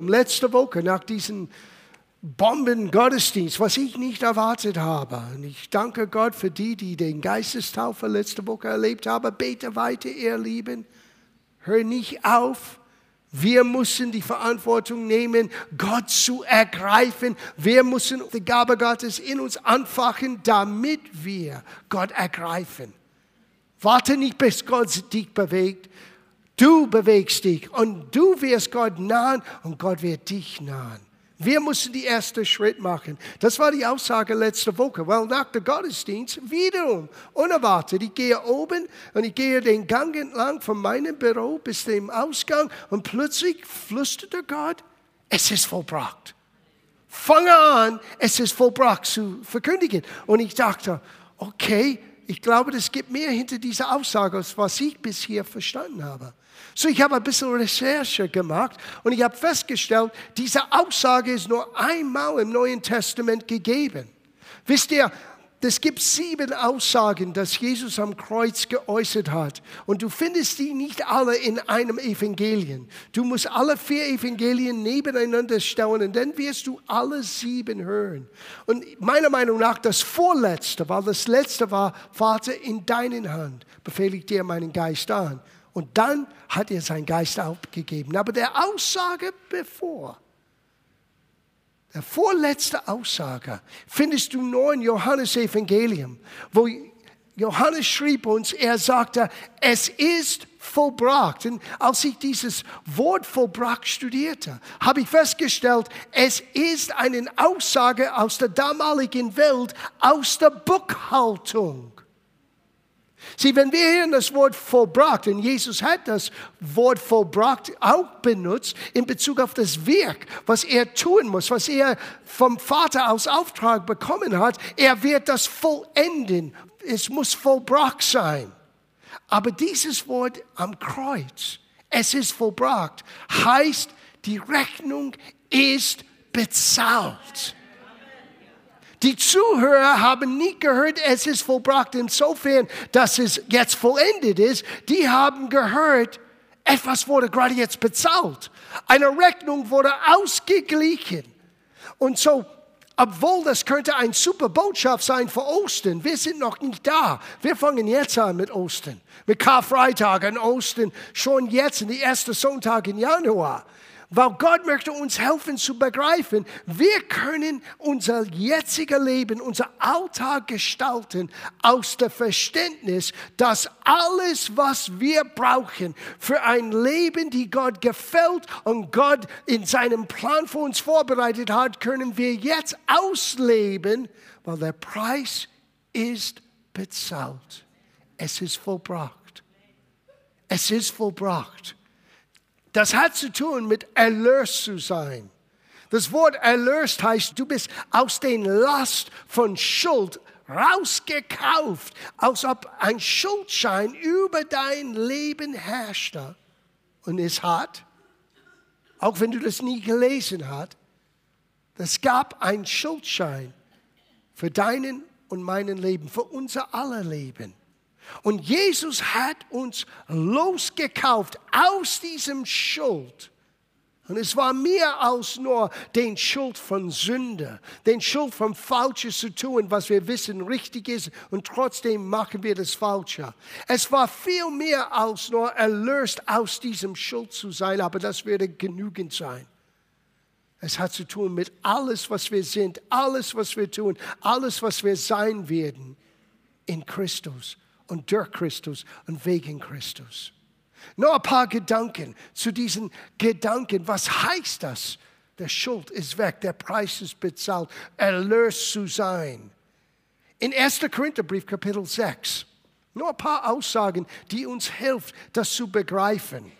Letzte Woche nach diesem Bomben-Gottesdienst, was ich nicht erwartet habe. Und ich danke Gott für die, die den Geistestaufe letzte Woche erlebt haben. Bete weiter, ihr Lieben. Hör nicht auf. Wir müssen die Verantwortung nehmen, Gott zu ergreifen. Wir müssen die Gabe Gottes in uns anfachen, damit wir Gott ergreifen. Warte nicht, bis Gott dich bewegt. Du bewegst dich und du wirst Gott nahen und Gott wird dich nahen. Wir müssen die erste Schritt machen. Das war die Aussage letzte Woche. Weil nach dem Gottesdienst wiederum unerwartet. Ich gehe oben und ich gehe den Gang entlang von meinem Büro bis zum Ausgang und plötzlich flüsterte Gott, es ist vollbracht. Fange an, es ist vollbracht zu verkündigen. Und ich dachte, okay, ich glaube, es gibt mehr hinter dieser Aussage, als was ich bisher verstanden habe. So, ich habe ein bisschen Recherche gemacht und ich habe festgestellt, diese Aussage ist nur einmal im Neuen Testament gegeben. Wisst ihr, es gibt sieben Aussagen, dass Jesus am Kreuz geäußert hat. Und du findest die nicht alle in einem Evangelien. Du musst alle vier Evangelien nebeneinander stellen und dann wirst du alle sieben hören. Und meiner Meinung nach das vorletzte, weil das letzte war, Vater, in deinen Hand befehle ich dir meinen Geist an. Und dann hat er seinen Geist abgegeben. Aber der Aussage bevor, der vorletzte Aussage, findest du nur in Johannes Evangelium, wo Johannes schrieb uns, er sagte, es ist vollbracht. Und als ich dieses Wort vollbracht studierte, habe ich festgestellt, es ist eine Aussage aus der damaligen Welt, aus der Buchhaltung. Sieh, wenn wir hier das Wort vollbracht, und Jesus hat das Wort vollbracht auch benutzt in Bezug auf das Werk, was er tun muss, was er vom Vater aus Auftrag bekommen hat, er wird das vollenden. Es muss vollbracht sein. Aber dieses Wort am Kreuz, es ist vollbracht, heißt, die Rechnung ist bezahlt. Die Zuhörer haben nicht gehört, es ist vollbracht insofern, dass es jetzt vollendet ist. Die haben gehört, etwas wurde gerade jetzt bezahlt. Eine Rechnung wurde ausgeglichen. Und so, obwohl das könnte eine super Botschaft sein für Ostern, wir sind noch nicht da. Wir fangen jetzt an mit Ostern, mit Karfreitag und Ostern, schon jetzt in die erste Sonntag im Januar. Weil Gott möchte uns helfen zu begreifen, wir können unser jetziges Leben, unser Alltag gestalten aus dem Verständnis, dass alles, was wir brauchen für ein Leben, die Gott gefällt und Gott in seinem Plan für uns vorbereitet hat, können wir jetzt ausleben, weil der Preis ist bezahlt. Es ist vollbracht. Es ist vollbracht. Das hat zu tun mit erlöst zu sein. Das Wort erlöst heißt, du bist aus den Last von Schuld rausgekauft, als ob ein Schuldschein über dein Leben herrschte. Und es hat, auch wenn du das nie gelesen hast, es gab einen Schuldschein für deinen und meinen Leben, für unser aller Leben. Und Jesus hat uns losgekauft aus diesem Schuld. Und es war mehr als nur den Schuld von Sünde, den Schuld von Falsches zu tun, was wir wissen richtig ist, und trotzdem machen wir das Falsche. Es war viel mehr als nur erlöst aus diesem Schuld zu sein, aber das würde genügend sein. Es hat zu tun mit alles, was wir sind, alles, was wir tun, alles, was wir sein werden in Christus und durch Christus und wegen Christus. Nur ein paar Gedanken zu diesen Gedanken. Was heißt das? Der Schuld ist weg, der Preis ist bezahlt, erlöst zu sein. In 1. Korintherbrief, Kapitel 6, nur ein paar Aussagen, die uns helfen, das zu begreifen.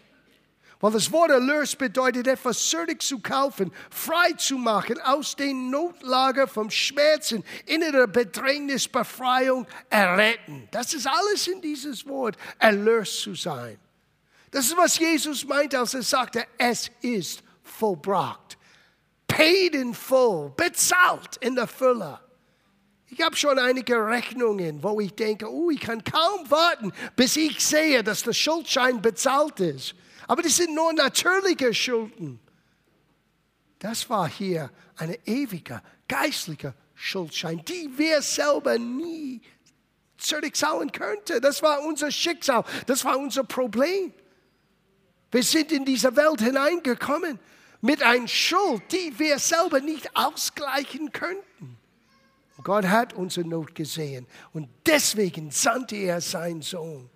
Weil das Wort erlöst bedeutet etwas zürich zu kaufen, frei zu machen, aus den Notlager vom Schmerzen, innerer Bedrängnis, Befreiung erretten. Das ist alles in dieses Wort, erlöst zu sein. Das ist, was Jesus meint, als er sagte, es ist vollbracht. Paid in full, bezahlt in der Fülle. Ich habe schon einige Rechnungen, wo ich denke, oh, ich kann kaum warten, bis ich sehe, dass der Schuldschein bezahlt ist. Aber das sind nur natürliche Schulden. Das war hier eine ewige, geistliche Schuldschein, die wir selber nie zurückzahlen könnten. Das war unser Schicksal, das war unser Problem. Wir sind in diese Welt hineingekommen mit einer Schuld, die wir selber nicht ausgleichen könnten. Gott hat unsere Not gesehen und deswegen sandte er seinen Sohn.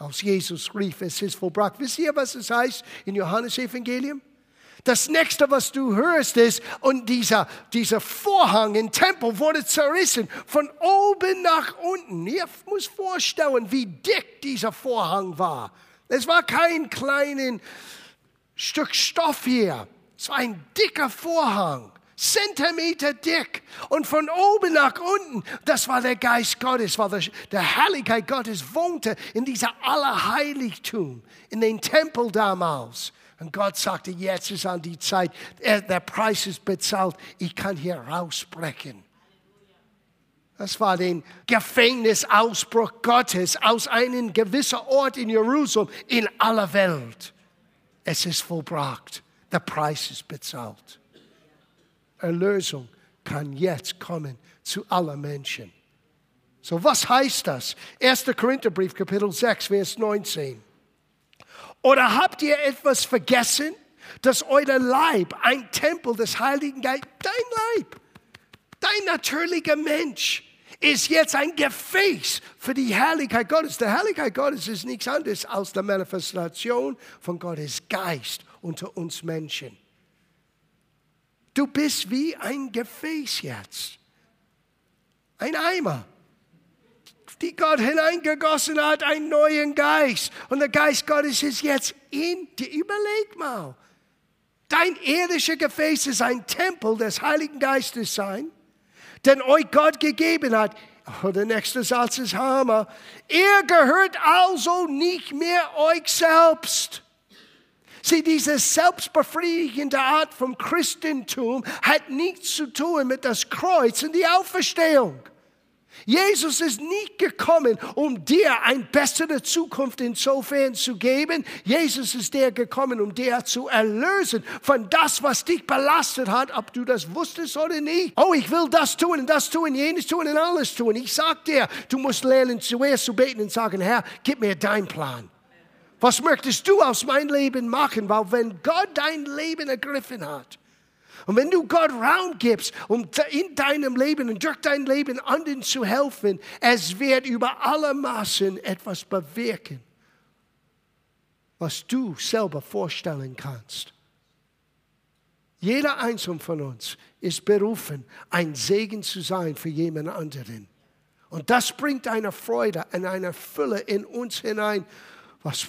Aus Jesus rief, es ist vollbracht. Wisst ihr, was es heißt in Johannes Evangelium? Das nächste, was du hörst, ist, und dieser, dieser Vorhang im Tempel wurde zerrissen, von oben nach unten. Ihr muss vorstellen, wie dick dieser Vorhang war. Es war kein kleines Stück Stoff hier. Es war ein dicker Vorhang. Zentimeter dick und von oben nach unten, das war der Geist Gottes, war der, der Herrlichkeit Gottes wohnte in dieser Allerheiligtum, in den Tempel damals. Und Gott sagte, jetzt ist an die Zeit, der Preis ist bezahlt, ich kann hier rausbrechen. Das war den Gefängnisausbruch Gottes aus einem gewissen Ort in Jerusalem in aller Welt. Es ist vollbracht. Der Preis ist bezahlt. Erlösung kann jetzt kommen zu allen Menschen. So, was heißt das? 1. Korintherbrief, Kapitel 6, Vers 19. Oder habt ihr etwas vergessen, dass euer Leib ein Tempel des Heiligen Geistes, dein Leib, dein natürlicher Mensch, ist jetzt ein Gefäß für die Herrlichkeit Gottes. Die Herrlichkeit Gottes ist nichts anderes als die Manifestation von Gottes Geist unter uns Menschen. Du bist wie ein Gefäß jetzt. Ein Eimer, die Gott hineingegossen hat, einen neuen Geist. Und der Geist Gottes ist jetzt in dir. Überleg mal. Dein irdischer Gefäß ist ein Tempel des Heiligen Geistes sein, den euch Gott gegeben hat. Oh, der nächste Satz ist Hammer. Ihr gehört also nicht mehr euch selbst. Sieh, diese selbstbefriedigende Art vom Christentum hat nichts zu tun mit das Kreuz und die Auferstehung. Jesus ist nicht gekommen, um dir eine bessere Zukunft insofern zu geben. Jesus ist der gekommen, um dir zu erlösen von das, was dich belastet hat, ob du das wusstest oder nicht. Oh, ich will das tun und das tun, jenes tun und alles tun. Ich sag dir, du musst lernen, zuerst zu beten und sagen, Herr, gib mir deinen Plan. Was möchtest du aus meinem Leben machen? Weil wenn Gott dein Leben ergriffen hat, und wenn du Gott Raum gibst, um in deinem Leben und durch dein Leben anderen zu helfen, es wird über alle Maßen etwas bewirken, was du selber vorstellen kannst. Jeder Einzelne von uns ist berufen, ein Segen zu sein für jemand anderen. Und das bringt eine Freude und eine Fülle in uns hinein, was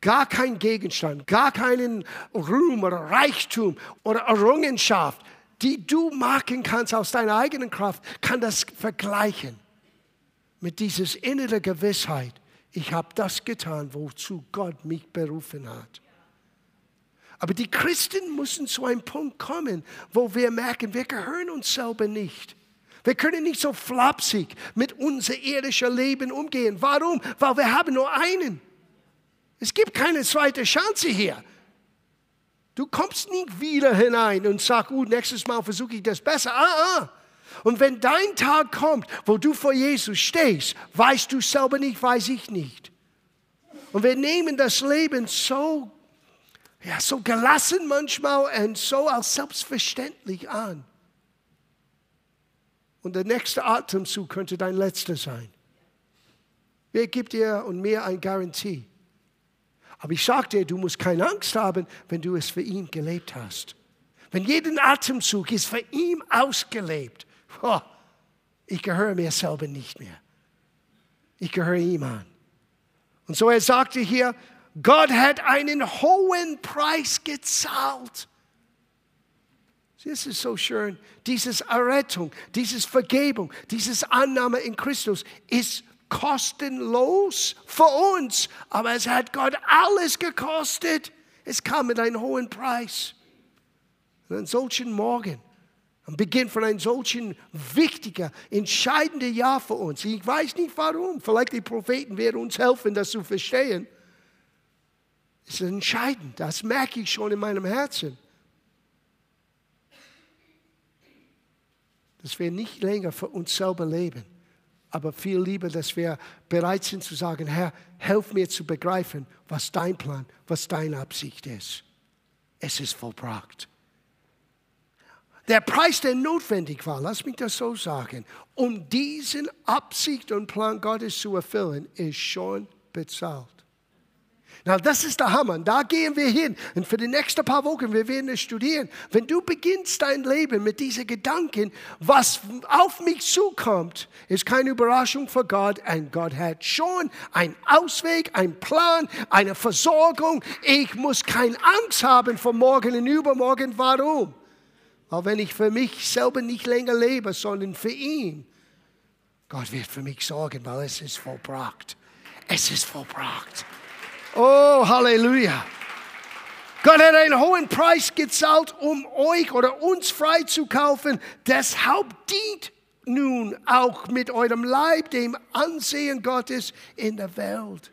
gar kein Gegenstand, gar keinen Ruhm oder Reichtum oder Errungenschaft, die du machen kannst aus deiner eigenen Kraft, kann das vergleichen mit dieses innere Gewissheit. Ich habe das getan, wozu Gott mich berufen hat. Aber die Christen müssen zu einem Punkt kommen, wo wir merken, wir gehören uns selber nicht. Wir können nicht so flapsig mit unser irdischer Leben umgehen. Warum? Weil wir haben nur einen. Es gibt keine zweite Chance hier. Du kommst nicht wieder hinein und sagst, uh, nächstes Mal versuche ich das besser. Ah, ah. Und wenn dein Tag kommt, wo du vor Jesus stehst, weißt du selber nicht, weiß ich nicht. Und wir nehmen das Leben so, ja, so gelassen manchmal und so als selbstverständlich an. Und der nächste Atemzug könnte dein letzter sein. Wer gibt dir und mir eine Garantie? Aber ich sage dir, du musst keine Angst haben, wenn du es für ihn gelebt hast. Wenn jeden Atemzug ist für ihn ausgelebt. Oh, ich gehöre mir selber nicht mehr. Ich gehöre ihm an. Und so er sagte hier, Gott hat einen hohen Preis gezahlt. Das ist so schön. Dieses Errettung, dieses Vergebung, dieses Annahme in Christus ist kostenlos für uns, aber es hat Gott alles gekostet. Es kam mit einem hohen Preis. Und an solchen Morgen, am Beginn von einem solchen wichtigen, entscheidenden Jahr für uns. Ich weiß nicht warum. Vielleicht die Propheten werden uns helfen, das zu verstehen. Es ist entscheidend. Das merke ich schon in meinem Herzen. Dass wir nicht länger für uns selber leben, aber viel lieber, dass wir bereit sind zu sagen, Herr, helf mir zu begreifen, was dein Plan, was deine Absicht ist. Es ist vollbracht. Der Preis, der notwendig war, lass mich das so sagen, um diesen Absicht und Plan Gottes zu erfüllen, ist schon bezahlt. Na, das ist der Hammer. Da gehen wir hin. Und für die nächsten paar Wochen, wir werden es studieren. Wenn du beginnst dein Leben mit diesen Gedanken, was auf mich zukommt, ist keine Überraschung für Gott. Und Gott hat schon einen Ausweg, einen Plan, eine Versorgung. Ich muss keine Angst haben vor morgen und übermorgen. Warum? Weil wenn ich für mich selber nicht länger lebe, sondern für ihn, Gott wird für mich sorgen, weil es ist vollbracht. Es ist vollbracht. Oh, Halleluja. Gott hat einen hohen Preis gezahlt, um euch oder uns freizukaufen. Deshalb dient nun auch mit eurem Leib dem Ansehen Gottes in der Welt.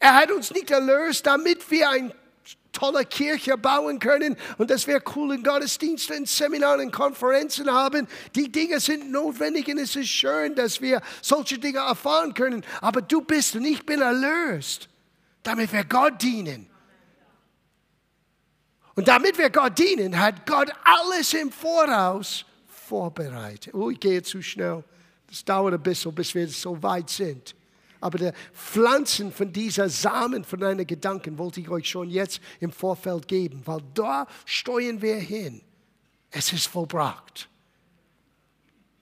Er hat uns nicht erlöst, damit wir ein tolle Kirche bauen können und dass wir coolen Gottesdienste und Seminare und Konferenzen haben. Die Dinge sind notwendig und es ist schön, dass wir solche Dinge erfahren können. Aber du bist und ich bin erlöst damit wir Gott dienen. Und damit wir Gott dienen, hat Gott alles im Voraus vorbereitet. Oh, ich gehe zu schnell. Das dauert ein bisschen, bis wir so weit sind. Aber der Pflanzen von dieser Samen, von deinen Gedanken, wollte ich euch schon jetzt im Vorfeld geben, weil da steuern wir hin. Es ist vollbracht.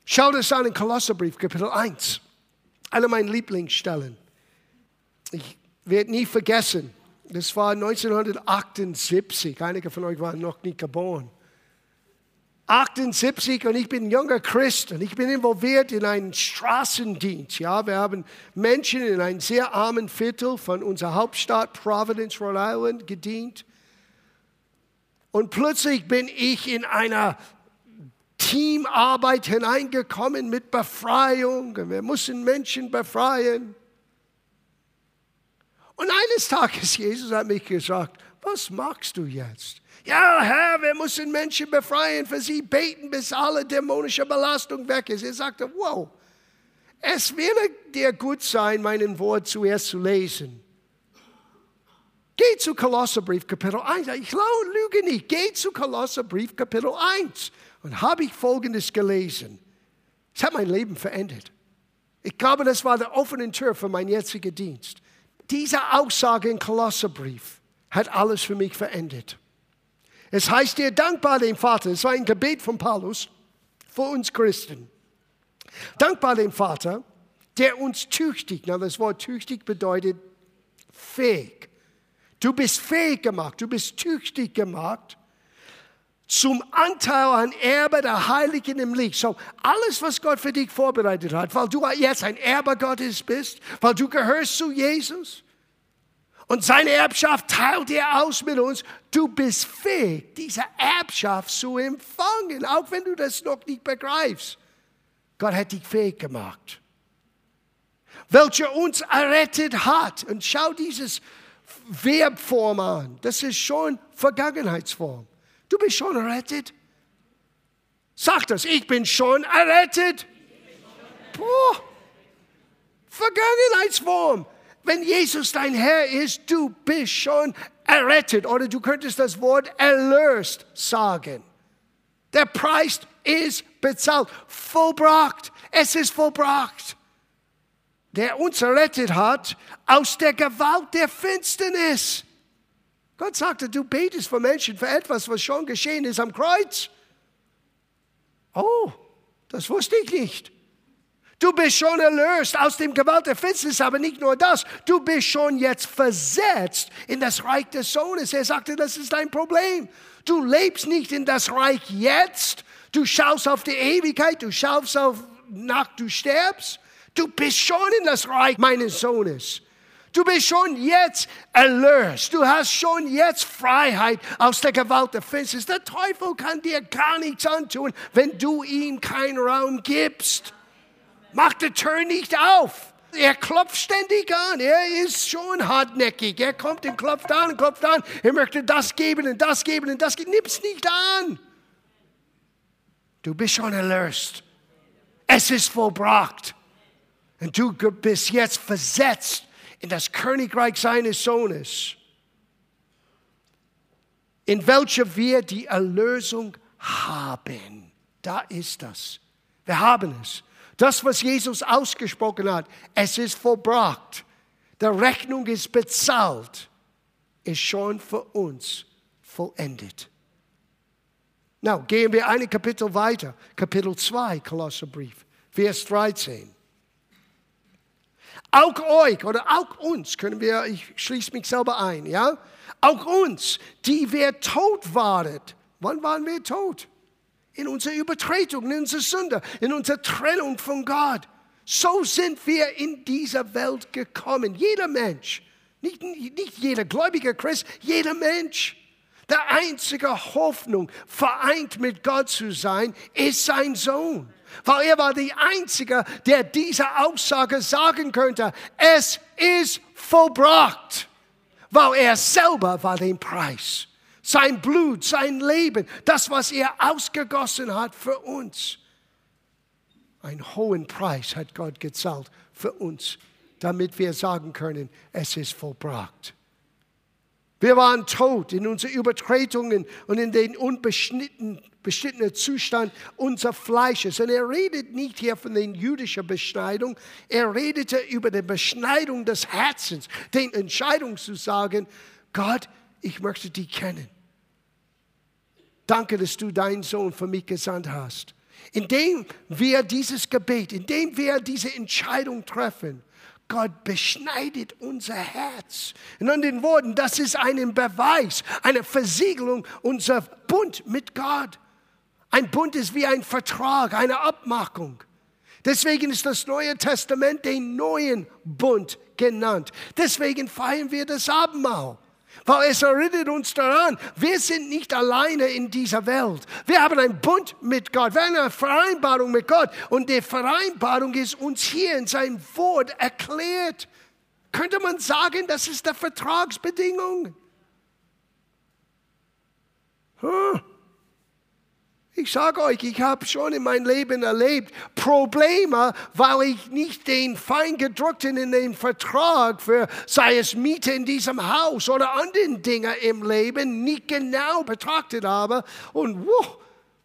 Schau das an in Kolosserbrief, Kapitel 1. Eine meiner Lieblingsstellen. Ich werde nie vergessen. Das war 1978. Einige von euch waren noch nicht geboren. 78 und ich bin junger Christ und ich bin involviert in einen Straßendienst. Ja, wir haben Menschen in einem sehr armen Viertel von unserer Hauptstadt Providence, Rhode Island gedient. Und plötzlich bin ich in einer Teamarbeit hineingekommen mit Befreiung. Wir mussten Menschen befreien. Und eines Tages, Jesus hat mich gesagt, was machst du jetzt? Ja, Herr, wir müssen Menschen befreien, für sie beten, bis alle dämonische Belastung weg ist. Er sagte, wow, es würde dir gut sein, meinen Wort zuerst zu lesen. Geh zu Kolosserbrief Kapitel 1. Ich lüge nicht. Geh zu Kolosserbrief Kapitel 1. Und habe ich Folgendes gelesen. Es hat mein Leben verändert. Ich glaube, das war der offene Tür für meinen jetzigen Dienst. Diese Aussage im Kolosserbrief hat alles für mich verändert. Es heißt dir dankbar dem Vater, es war ein Gebet von Paulus für uns Christen. Dankbar dem Vater, der uns tüchtig, na, das Wort tüchtig bedeutet fähig. Du bist fähig gemacht, du bist tüchtig gemacht zum Anteil an Erbe der Heiligen im Licht. So, alles, was Gott für dich vorbereitet hat, weil du jetzt ein Erbe Gottes bist, weil du gehörst zu Jesus und seine Erbschaft teilt er aus mit uns. Du bist fähig, diese Erbschaft zu empfangen, auch wenn du das noch nicht begreifst. Gott hat dich fähig gemacht. Welcher uns errettet hat. Und schau dieses Verbform an. Das ist schon Vergangenheitsform. Du bist schon errettet. Sag das, ich bin schon errettet. Boah. Vergangenheitsform. Wenn Jesus dein Herr ist, du bist schon errettet. Oder du könntest das Wort erlöst sagen. Der Preis ist bezahlt, vollbracht. Es ist vollbracht. Der uns errettet hat aus der Gewalt der Finsternis. Gott sagte, du betest für Menschen für etwas, was schon geschehen ist am Kreuz. Oh, das wusste ich nicht. Du bist schon erlöst aus dem Gewalt der Finsternis, aber nicht nur das, du bist schon jetzt versetzt in das Reich des Sohnes. Er sagte, das ist dein Problem. Du lebst nicht in das Reich jetzt, du schaust auf die Ewigkeit, du schaust auf nach du stirbst. Du bist schon in das Reich meines Sohnes. Du bist schon jetzt erlöst. Du hast schon jetzt Freiheit aus der Gewalt der Finsternis. Der Teufel kann dir gar nichts antun, wenn du ihm keinen Raum gibst. Mach die Tür nicht auf. Er klopft ständig an. Er ist schon hartnäckig. Er kommt und klopft an und klopft an. Er möchte das geben und das geben und das geben. Nimm's nicht an. Du bist schon erlöst. Es ist vollbracht. Und du bist jetzt versetzt in das Königreich seines Sohnes, in welcher wir die Erlösung haben. Da ist das. Wir haben es. Das, was Jesus ausgesprochen hat, es ist vollbracht. Die Rechnung ist bezahlt, ist schon für uns vollendet. Now, gehen wir ein Kapitel weiter. Kapitel 2, Kolosserbrief, Vers 13. Auch euch oder auch uns können wir, ich schließe mich selber ein, ja? Auch uns, die wir tot waren. Wann waren wir tot? In unserer Übertretung, in unserer Sünde, in unserer Trennung von Gott. So sind wir in dieser Welt gekommen. Jeder Mensch, nicht, nicht jeder gläubige Christ, jeder Mensch. Der einzige Hoffnung, vereint mit Gott zu sein, ist sein Sohn. Weil er war der Einzige, der diese Aussage sagen könnte. Es ist vollbracht. Weil er selber war den Preis. Sein Blut, sein Leben, das, was er ausgegossen hat für uns. Einen hohen Preis hat Gott gezahlt für uns, damit wir sagen können, es ist vollbracht. Wir waren tot in unseren Übertretungen und in den unbeschnittenen Zustand unseres Fleisches. Und er redet nicht hier von der jüdischen Beschneidung, er redete über die Beschneidung des Herzens, den Entscheidung zu sagen, Gott, ich möchte dich kennen. Danke, dass du deinen Sohn für mich gesandt hast. Indem wir dieses Gebet, indem wir diese Entscheidung treffen, Gott beschneidet unser Herz. In anderen Worten, das ist ein Beweis, eine Versiegelung unser Bund mit Gott. Ein Bund ist wie ein Vertrag, eine Abmachung. Deswegen ist das Neue Testament den neuen Bund genannt. Deswegen feiern wir das Abendmahl. Weil es erinnert uns daran, wir sind nicht alleine in dieser Welt. Wir haben einen Bund mit Gott, wir haben eine Vereinbarung mit Gott. Und die Vereinbarung ist uns hier in seinem Wort erklärt. Könnte man sagen, das ist der Vertragsbedingung? Huh. Ich sage euch, ich habe schon in meinem Leben erlebt Probleme, weil ich nicht den Feingedruckten in den Vertrag für, sei es Miete in diesem Haus oder anderen Dinge im Leben, nicht genau betrachtet habe. Und wuh,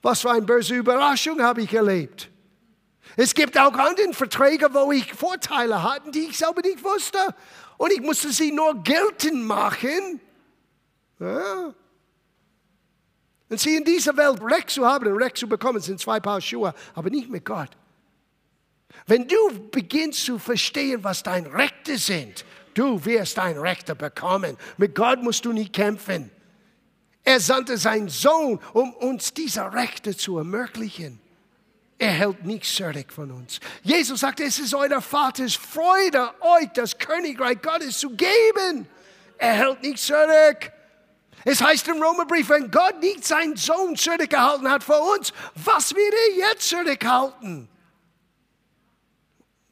was für eine böse Überraschung habe ich erlebt. Es gibt auch andere Verträge, wo ich Vorteile hatte, die ich selber nicht wusste. Und ich musste sie nur geltend machen. Ja. Und sie in dieser Welt Recht zu haben und Recht zu bekommen, sind zwei Paar Schuhe, aber nicht mit Gott. Wenn du beginnst zu verstehen, was deine Rechte sind, du wirst dein Rechte bekommen. Mit Gott musst du nicht kämpfen. Er sandte seinen Sohn, um uns diese Rechte zu ermöglichen. Er hält nichts zurück von uns. Jesus sagte, es ist euer Vaters Freude, euch das Königreich Gottes zu geben. Er hält nichts zurück. Es heißt im Römerbrief, wenn Gott nicht seinen Sohn zurückgehalten hat für uns, was wird er jetzt zurückhalten?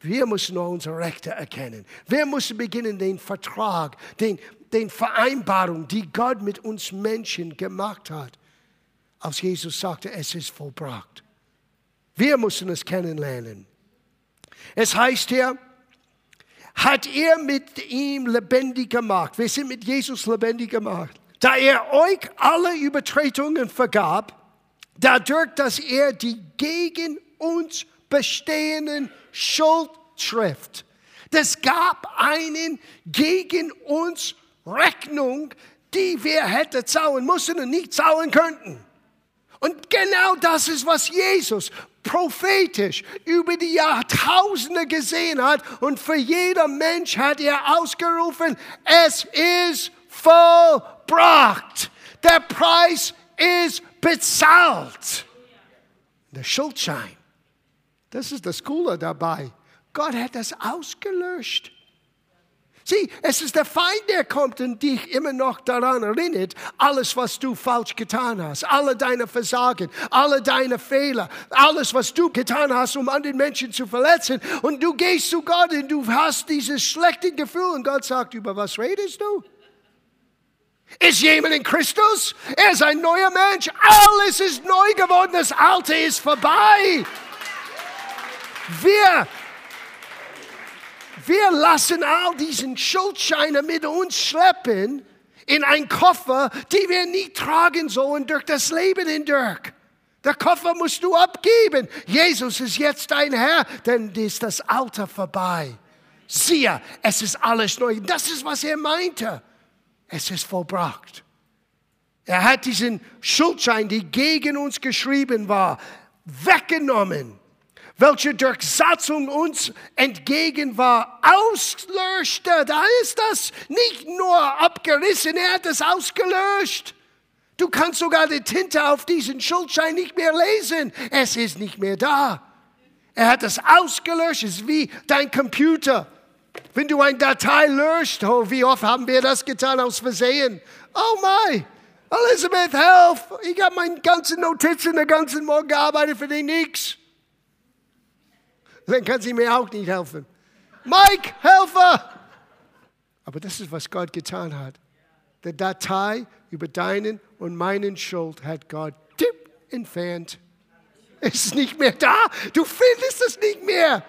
Wir müssen unsere Rechte erkennen. Wir müssen beginnen, den Vertrag, den, den Vereinbarung, die Gott mit uns Menschen gemacht hat, als Jesus sagte, es ist vollbracht. Wir müssen es kennenlernen. Es heißt hier, hat er mit ihm lebendig gemacht. Wir sind mit Jesus lebendig gemacht da er euch alle Übertretungen vergab, dadurch, dass er die gegen uns bestehenden Schuld trifft. Das gab einen gegen uns Rechnung, die wir hätten zahlen müssen und nicht zahlen könnten. Und genau das ist, was Jesus prophetisch über die Jahrtausende gesehen hat. Und für jeder Mensch hat er ausgerufen, es ist vollbracht. Der Preis ist bezahlt. Der Schuldschein. Das ist das Coole dabei. Gott hat das ausgelöscht. Sieh, es ist der Feind, der kommt und dich immer noch daran erinnert, alles, was du falsch getan hast, alle deine Versagen, alle deine Fehler, alles, was du getan hast, um anderen Menschen zu verletzen. Und du gehst zu Gott und du hast dieses schlechte Gefühl und Gott sagt, über was redest du? Ist jemand in Christus? Er ist ein neuer Mensch. Alles ist neu geworden. Das Alte ist vorbei. Wir, wir lassen all diesen Schuldscheine mit uns schleppen in einen Koffer, die wir nie tragen sollen durch das Leben hindurch. Der Koffer musst du abgeben. Jesus ist jetzt dein Herr, denn ist das Alter vorbei. Siehe, es ist alles neu. Das ist, was er meinte es ist vollbracht. Er hat diesen Schuldschein, die gegen uns geschrieben war, weggenommen, welche durch Satzung uns entgegen war, auslöschte. Da ist das nicht nur abgerissen, er hat es ausgelöscht. Du kannst sogar die Tinte auf diesen Schuldschein nicht mehr lesen. Es ist nicht mehr da. Er hat es ausgelöscht. Es ist wie dein Computer. Wenn du eine Datei löscht, oh, wie oft haben wir das getan aus Versehen? Oh my, Elizabeth, helf! Ich habe meine ganzen Notizen den ganzen Morgen gearbeitet für dich nichts. Dann kann sie mir auch nicht helfen. Mike, Helfer! Aber das ist, was Gott getan hat. Die Datei über deinen und meinen Schuld hat Gott tipp entfernt. Es ist nicht mehr da. Du findest es nicht mehr.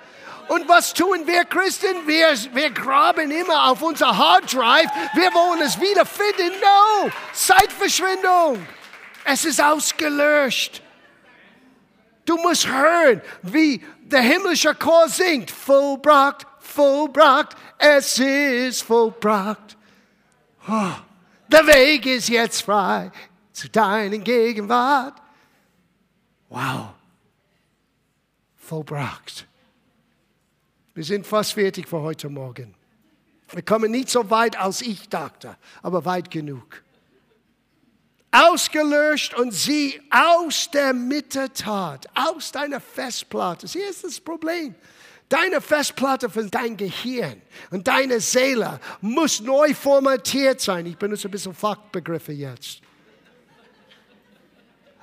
Und was tun wir Christen? Wir, wir graben immer auf unser Hard Drive. Wir wollen es wiederfinden. No, Zeitverschwendung. Es ist ausgelöscht. Du musst hören, wie der himmlische Chor singt. Vollbracht, vollbracht, es ist vollbracht. Oh, der Weg ist jetzt frei zu deinen Gegenwart. Wow. Vollbracht. Wir sind fast fertig für heute Morgen. Wir kommen nicht so weit, als ich dachte, aber weit genug. Ausgelöscht und sie aus der Mitte tat, aus deiner Festplatte. Hier ist das Problem. Deine Festplatte für dein Gehirn und deine Seele muss neu formatiert sein. Ich benutze ein bisschen Fachbegriffe jetzt.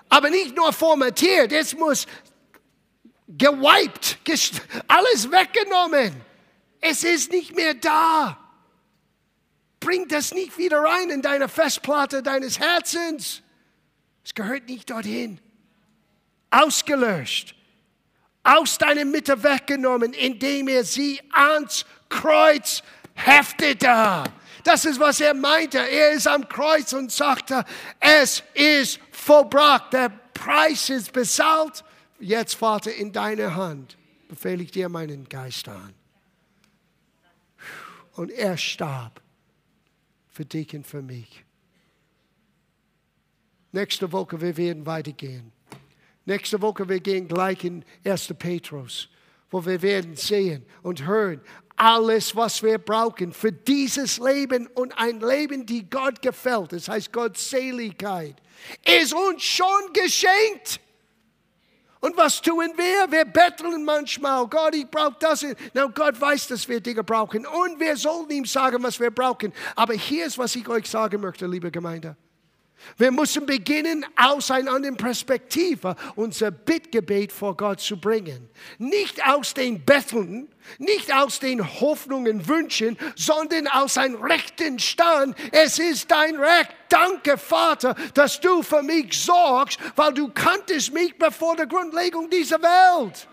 Aber nicht nur formatiert, es muss gewiped, alles weggenommen. Es ist nicht mehr da. Bring das nicht wieder rein in deine Festplatte deines Herzens. Es gehört nicht dorthin. Ausgelöscht. Aus deiner Mitte weggenommen, indem er sie ans Kreuz heftete. Das ist, was er meinte. Er ist am Kreuz und sagte, es ist vollbracht. Der Preis ist bezahlt Jetzt, Vater, in deine Hand befehle ich dir meinen Geist an. Und er starb für dich und für mich. Nächste Woche, wir werden weitergehen. Nächste Woche, wir gehen gleich in 1. Petrus, wo wir werden sehen und hören, alles, was wir brauchen für dieses Leben und ein Leben, die Gott gefällt, das heißt Gottseligkeit, ist uns schon geschenkt. Und was tun wir? Wir betteln manchmal. Gott, ich brauche das. Na, Gott weiß, dass wir Dinge brauchen. Und wir sollen ihm sagen, was wir brauchen. Aber hier ist, was ich euch sagen möchte, liebe Gemeinde. Wir müssen beginnen, aus einer anderen Perspektive unser Bittgebet vor Gott zu bringen. Nicht aus den Betteln, nicht aus den Hoffnungen, Wünschen, sondern aus einem rechten Stand. Es ist dein Recht. Danke, Vater, dass du für mich sorgst, weil du kanntest mich bevor der Grundlegung dieser Welt.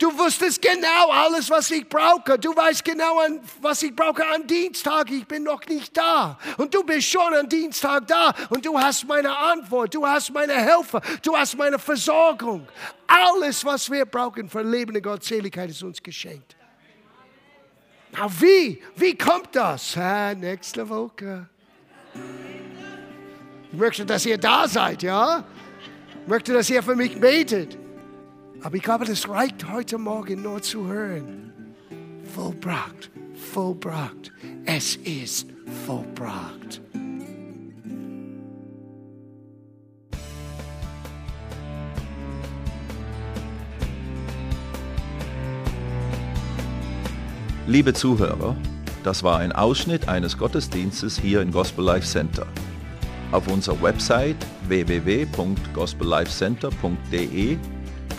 Du wusstest genau alles, was ich brauche. Du weißt genau, was ich brauche am Dienstag. Ich bin noch nicht da. Und du bist schon am Dienstag da. Und du hast meine Antwort. Du hast meine Hilfe. Du hast meine Versorgung. Alles, was wir brauchen für lebende Gottseligkeit, ist uns geschenkt. Na, wie? Wie kommt das? Ha, nächste Woche. Ich möchte, dass ihr da seid, ja? Ich möchte, dass ihr für mich betet. Aber ich glaube, das reicht heute Morgen nur zu hören. Vollbracht, vollbracht. Es ist vollbracht. Liebe Zuhörer, das war ein Ausschnitt eines Gottesdienstes hier im Gospel Life Center. Auf unserer Website www.gospellifecenter.de